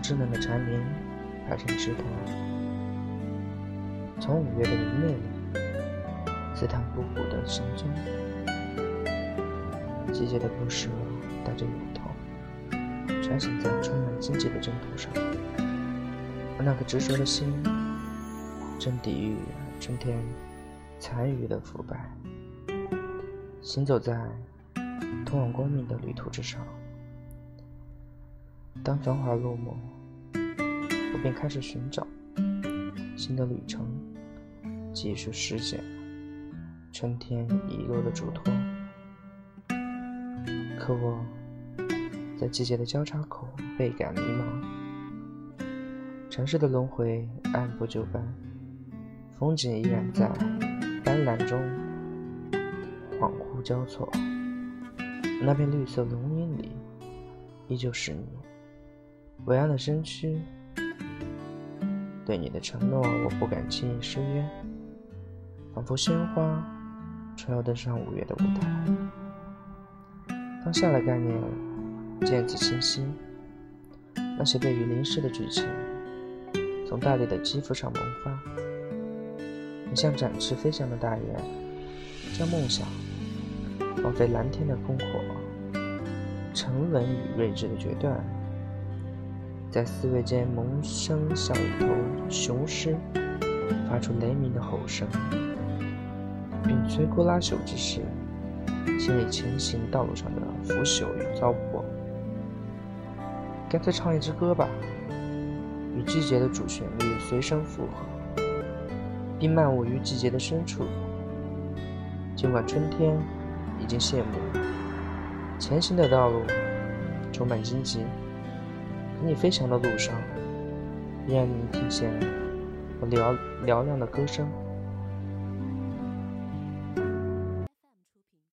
稚嫩的蝉鸣排成枝团，从五月的明媚里刺探不古的行踪。季节的不舍带着忧头，穿行在充满荆棘的征途上，而那颗执着的心正抵御春天残余的腐败，行走在通往光明的旅途之上。当繁华落幕，我便开始寻找新的旅程，继续实现春天遗落的嘱托。可我在季节的交叉口倍感迷茫，城市的轮回按部就班，风景依然在斑斓中恍惚交错，那片绿色浓荫里依旧是你。伟岸的身躯，对你的承诺，我不敢轻易失约。仿佛鲜花，穿要登上五月的舞台。当下的概念渐次清晰，那些被雨淋湿的剧情，从大地的肌肤上萌发。你像展翅飞翔的大雁，将梦想放飞蓝天的烽火，沉稳与睿智的决断。在四维间萌生像一头雄狮，发出雷鸣的吼声。并摧枯拉朽之时，清理前行道路上的腐朽与糟粕。干脆唱一支歌吧，与季节的主旋律随声附和，并漫舞于季节的深处。尽管春天已经谢幕，前行的道路充满荆棘。你飞翔的路上，愿你听见我嘹嘹亮的歌声。